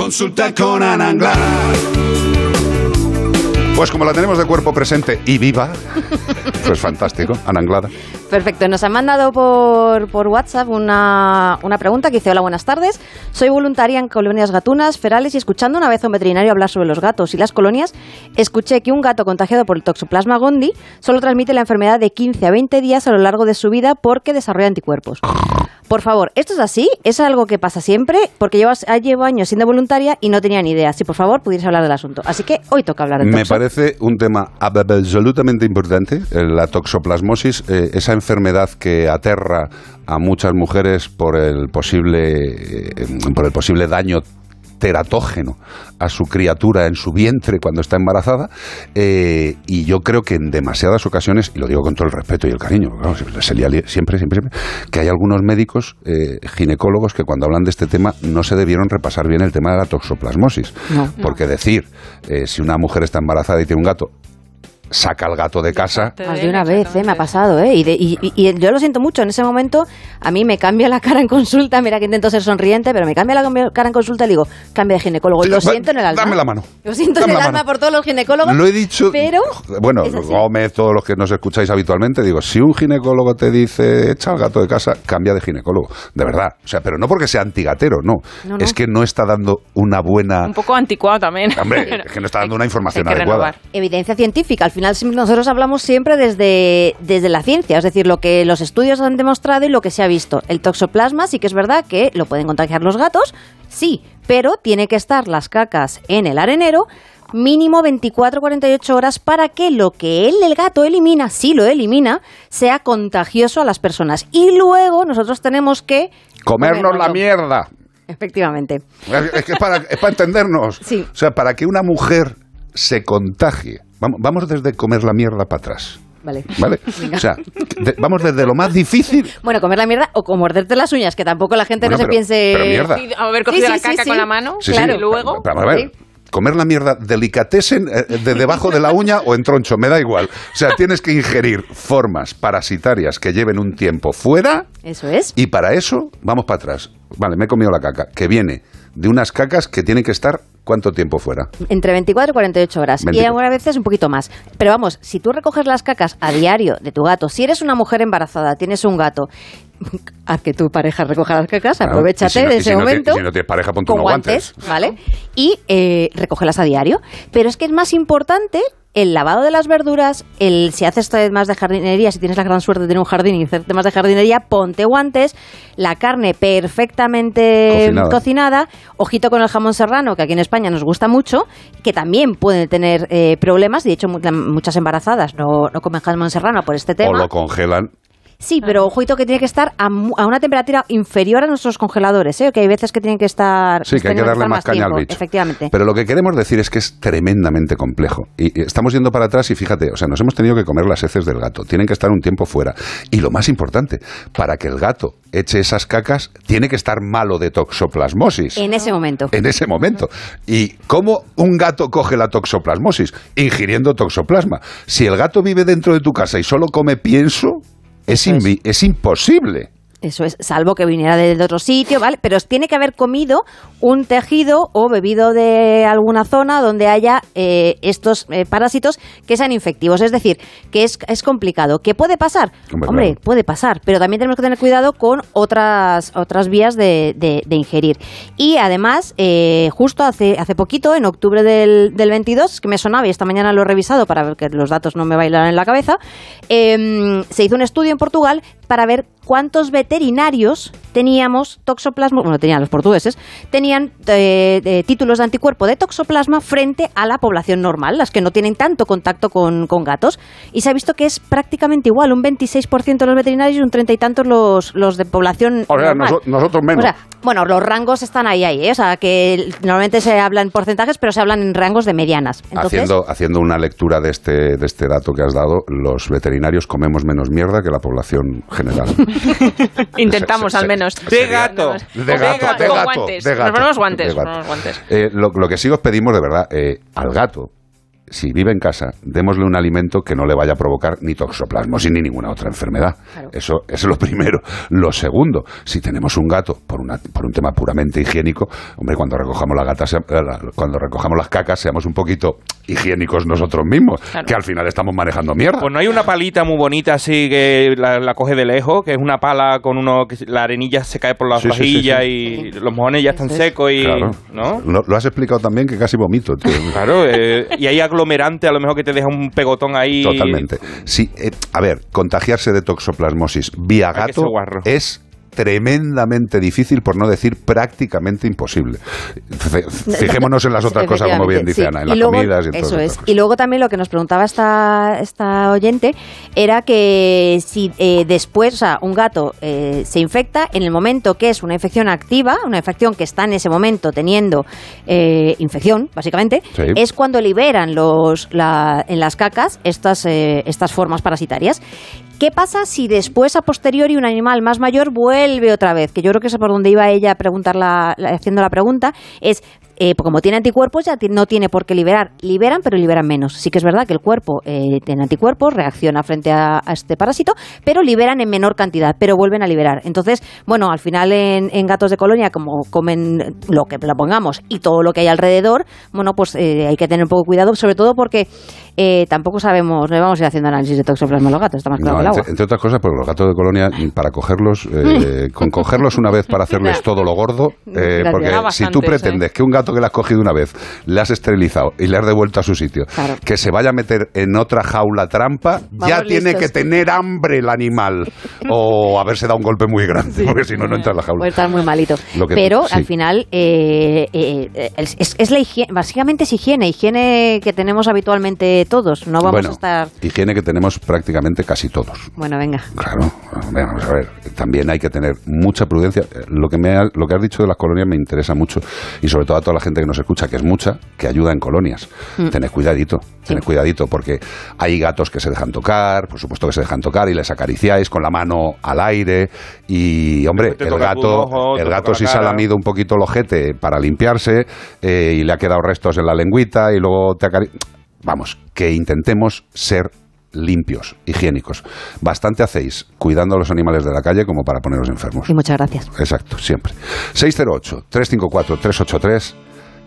Consulta con Ana Pues como la tenemos de cuerpo presente y viva, pues fantástico, Ana Anglada. Perfecto, nos han mandado por, por WhatsApp una, una pregunta que dice, hola, buenas tardes, soy voluntaria en colonias gatunas, ferales y escuchando una vez a un veterinario hablar sobre los gatos y las colonias, escuché que un gato contagiado por el toxoplasma gondii solo transmite la enfermedad de 15 a 20 días a lo largo de su vida porque desarrolla anticuerpos. Por favor, ¿esto es así? ¿Es algo que pasa siempre? Porque llevo, llevo años siendo voluntaria y no tenía ni idea. Si por favor pudieras hablar del asunto. Así que hoy toca hablar del Me parece un tema absolutamente importante, eh, la toxoplasmosis, eh, esa enfermedad que aterra a muchas mujeres por el posible, eh, por el posible daño teratógeno a su criatura en su vientre cuando está embarazada eh, y yo creo que en demasiadas ocasiones, y lo digo con todo el respeto y el cariño, siempre, siempre, siempre, que hay algunos médicos eh, ginecólogos que cuando hablan de este tema no se debieron repasar bien el tema de la toxoplasmosis. Porque decir, si una mujer está embarazada y tiene un gato, saca al gato de casa. Más de una vez, ¿eh? me ha pasado, ¿eh? Y, y, yo lo siento mucho, en ese momento a mí me cambia la cara en consulta, mira que intento ser sonriente, pero me cambia la cara en consulta y digo, cambia de ginecólogo. Lo siento en el alma. Dame la mano. Lo siento en el alma por todos los ginecólogos. Lo he dicho. Pero. Bueno, Gómez, todos los que nos escucháis habitualmente, digo, si un ginecólogo te dice, echa al gato de casa, cambia de ginecólogo. De verdad. O sea, pero no porque sea antigatero, no. Es que no está dando una buena. Un poco anticuado también. Hombre, es que no está dando una información adecuada. Evidencia científica. Al final, nosotros hablamos siempre desde, desde la ciencia, es decir, lo que los estudios han demostrado y lo que se ha visto. El toxoplasma sí que es verdad que lo pueden contagiar los gatos, sí, pero tiene que estar las cacas en el arenero mínimo 24-48 horas para que lo que él, el gato, elimina, si lo elimina, sea contagioso a las personas. Y luego nosotros tenemos que... Comernos la mierda. Efectivamente. Es que es para, es para entendernos. Sí. O sea, para que una mujer se contagie Vamos, desde comer la mierda para atrás. Vale. ¿Vale? O sea, vamos desde lo más difícil. Bueno, comer la mierda o morderte las uñas, que tampoco la gente no se piense. Pero mierda. haber cogido la caca con la mano. claro. Y luego. a ver. Comer la mierda delicatessen eh, de debajo de la uña o en troncho, me da igual. O sea, tienes que ingerir formas parasitarias que lleven un tiempo fuera. Eso es. Y para eso, vamos para atrás. Vale, me he comido la caca, que viene de unas cacas que tienen que estar ¿Cuánto tiempo fuera? Entre 24 y 48 horas. Y algunas veces un poquito más. Pero vamos, si tú recoges las cacas a diario de tu gato, si eres una mujer embarazada, tienes un gato, haz que tu pareja recoja las cacas, aprovechate de ese momento. si no tienes pareja, ponte con guantes, ¿vale? Y eh, recógelas a diario. Pero es que es más importante el lavado de las verduras, el si haces más de jardinería, si tienes la gran suerte de tener un jardín y hacer temas de jardinería, ponte guantes, la carne perfectamente cocinada. ojito con el jamón serrano, que aquí en España nos gusta mucho, que también puede tener eh, problemas, de hecho muchas embarazadas no, no comen jamón serrano por este tema. O lo congelan Sí, pero ojito que tiene que estar a, una temperatura inferior a nuestros congeladores, ¿eh? que hay veces que tienen que estar... Sí, que hay que darle más, caña al bicho. Efectivamente. Pero lo que queremos decir es que es tremendamente complejo. Y estamos yendo para atrás y fíjate, o sea, nos hemos tenido que comer las heces del gato. Tienen que estar un tiempo fuera. Y lo más importante, para que el gato eche esas cacas, tiene que estar malo de toxoplasmosis. En ese momento. En ese momento. ¿Y cómo un gato coge la toxoplasmosis? Ingiriendo toxoplasma. Si el gato vive dentro de tu casa y solo come pienso, es, es imposible. Eso es, salvo que viniera de otro sitio, ¿vale? Pero tiene que haber comido un tejido o bebido de alguna zona donde haya eh, estos eh, parásitos que sean infectivos. Es decir, que es, es complicado. ¿Qué puede pasar? Hombre, puede pasar, pero también tenemos que tener cuidado con otras, otras vías de, de, ingerir. Y además, eh, justo hace, hace poquito, en octubre del, del 22, que me sonaba y esta mañana lo he revisado para ver que los datos no me bailan en la cabeza, em, se hizo un estudio en Portugal para ver cuántos veterinarios teníamos toxoplasma, bueno, tenían los portugueses, tenían eh, títulos de anticuerpo de toxoplasma frente a la población normal, las que no tienen tanto contacto con, gatos. Y se ha visto que es prácticamente igual, un 26% de los veterinarios y un 30 y tantos los, los de población o sea, nosotros menos. Bueno, los rangos están ahí, ahí, ¿eh? o sea, que normalmente se hablan en porcentajes, pero se hablan en rangos de medianas. haciendo, haciendo una lectura de este, de este dato que has dado, los veterinarios comemos menos mierda que la población general. Intentamos al menos. De gato. De gato, de gato. Guantes. Nos ponemos guantes. guantes. Eh, lo, que sí os pedimos de verdad, eh, al gato, si vive en casa, démosle un alimento que no le vaya a provocar ni toxoplasmosis ni ninguna otra enfermedad. Eso, es lo primero. Lo segundo, si tenemos un gato por, una, por un tema puramente higiénico, hombre, cuando recojamos la gata, cuando recojamos las cacas, seamos un poquito higiénicos nosotros mismos, que al final estamos manejando mierda. Pues no hay una palita muy bonita así que la, coge de lejos, que es una pala con uno que la arenilla se cae por las vajillas y los mojones ya están secos y ¿no? Lo, has explicado también que casi vomito. claro, eh, y hay aglomerante a lo mejor que te deja un pegotón ahí. Totalmente. Sí, eh, a ver, contagiarse de toxoplasmosis vía gato es tremendamente difícil, por no decir prácticamente imposible. Fijémonos en las otras cosas, como bien dice Ana, en las comidas y Eso es. Y luego también lo que nos preguntaba esta, esta oyente era que si eh, después, o sea, un gato eh, se infecta, en el momento que es una infección activa, una infección que está en ese momento teniendo eh, infección, básicamente, es cuando liberan los, en las cacas estas, estas formas parasitarias. ¿Qué pasa si después, a posteriori, un animal más mayor vuelve otra vez? Que yo creo que es por donde iba ella a preguntar haciendo la pregunta, es eh, como tiene anticuerpos ya no tiene por qué liberar. Liberan, pero liberan menos. Sí que es verdad que el cuerpo eh, tiene anticuerpos, reacciona frente a, este parásito, pero liberan en menor cantidad, pero vuelven a liberar. Entonces, bueno, al final en, gatos de colonia, como comen lo que la pongamos y todo lo que hay alrededor, bueno, pues eh, hay que tener un poco cuidado, sobre todo porque tampoco sabemos, no vamos a ir haciendo análisis de toxoplasma a los gatos, está más claro que el agua. Entre, otras cosas, porque los gatos de colonia, para cogerlos, con cogerlos una vez para hacerles todo lo gordo, porque si tú pretendes que un gato que le has cogido una vez, le has esterilizado y le has devuelto a su sitio, que se vaya a meter en otra jaula trampa, ya tiene que tener hambre el animal o haberse dado un golpe muy grande, porque si no, no entra en la jaula. Puede estar muy malito. Pero al final eh, eh, es, la higiene, básicamente es higiene, higiene que tenemos habitualmente todos. No vamos a estar. Higiene que tenemos prácticamente casi todos. Bueno, venga. Claro, vamos a ver. También hay que tener mucha prudencia. Lo que, me lo que has dicho de las colonias me interesa mucho y sobre todo a toda la gente que nos escucha, que es mucha, que ayuda en colonias. Mm. Tened cuidadito, tened cuidadito, porque hay gatos que se dejan tocar, por supuesto que se dejan tocar y les acariciáis con la mano al aire. Y, hombre, el gato, el gato si se ha lamido un poquito el ojete para limpiarse eh, y le ha quedado restos en la lengüita y luego te. Vamos, que intentemos ser limpios, higiénicos. Bastante hacéis cuidando a los animales de la calle como para poneros enfermos. Y muchas gracias. Exacto, siempre. 608-354-383